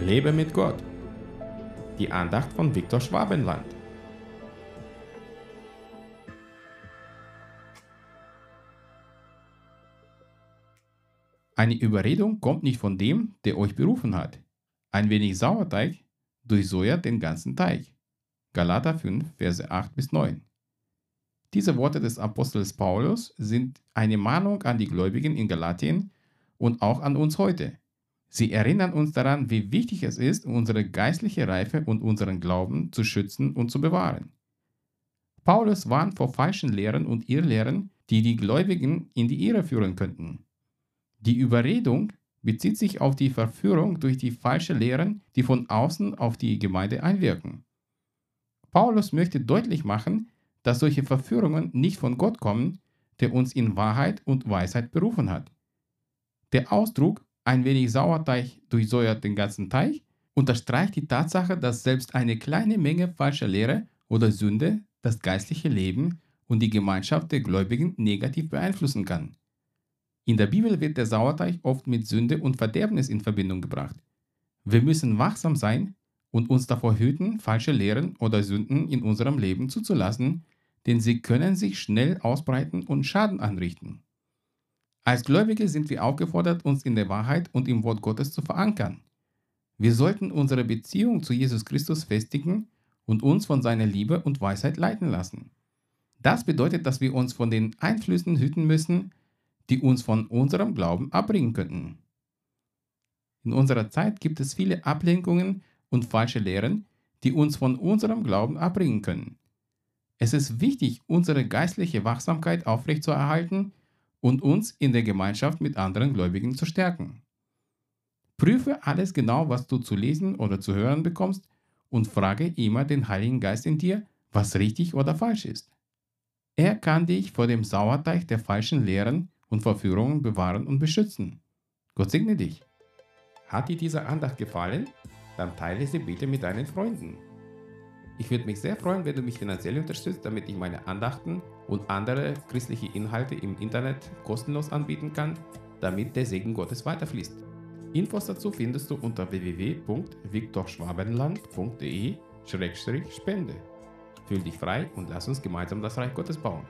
Lebe mit Gott. Die Andacht von Viktor Schwabenland. Eine Überredung kommt nicht von dem, der euch berufen hat. Ein wenig Sauerteig durchsäuert den ganzen Teig. Galater 5, Verse 8 bis 9. Diese Worte des Apostels Paulus sind eine Mahnung an die Gläubigen in Galatien und auch an uns heute. Sie erinnern uns daran, wie wichtig es ist, unsere geistliche Reife und unseren Glauben zu schützen und zu bewahren. Paulus warnt vor falschen Lehren und Irrlehren, die die Gläubigen in die Irre führen könnten. Die Überredung bezieht sich auf die Verführung durch die falschen Lehren, die von außen auf die Gemeinde einwirken. Paulus möchte deutlich machen, dass solche Verführungen nicht von Gott kommen, der uns in Wahrheit und Weisheit berufen hat. Der Ausdruck ein wenig Sauerteig durchsäuert den ganzen Teig, unterstreicht die Tatsache, dass selbst eine kleine Menge falscher Lehre oder Sünde das geistliche Leben und die Gemeinschaft der Gläubigen negativ beeinflussen kann. In der Bibel wird der Sauerteig oft mit Sünde und Verderbnis in Verbindung gebracht. Wir müssen wachsam sein und uns davor hüten, falsche Lehren oder Sünden in unserem Leben zuzulassen, denn sie können sich schnell ausbreiten und Schaden anrichten. Als Gläubige sind wir aufgefordert, uns in der Wahrheit und im Wort Gottes zu verankern. Wir sollten unsere Beziehung zu Jesus Christus festigen und uns von seiner Liebe und Weisheit leiten lassen. Das bedeutet, dass wir uns von den Einflüssen hüten müssen, die uns von unserem Glauben abbringen könnten. In unserer Zeit gibt es viele Ablenkungen und falsche Lehren, die uns von unserem Glauben abbringen können. Es ist wichtig, unsere geistliche Wachsamkeit aufrechtzuerhalten und uns in der Gemeinschaft mit anderen Gläubigen zu stärken. Prüfe alles genau, was du zu lesen oder zu hören bekommst und frage immer den Heiligen Geist in dir, was richtig oder falsch ist. Er kann dich vor dem Sauerteig der falschen Lehren und Verführungen bewahren und beschützen. Gott segne dich. Hat dir diese Andacht gefallen? Dann teile sie bitte mit deinen Freunden. Ich würde mich sehr freuen, wenn du mich finanziell unterstützt, damit ich meine Andachten und andere christliche Inhalte im Internet kostenlos anbieten kann, damit der Segen Gottes weiterfließt. Infos dazu findest du unter www.viktorschwabenland.de-spende. Fühl dich frei und lass uns gemeinsam das Reich Gottes bauen.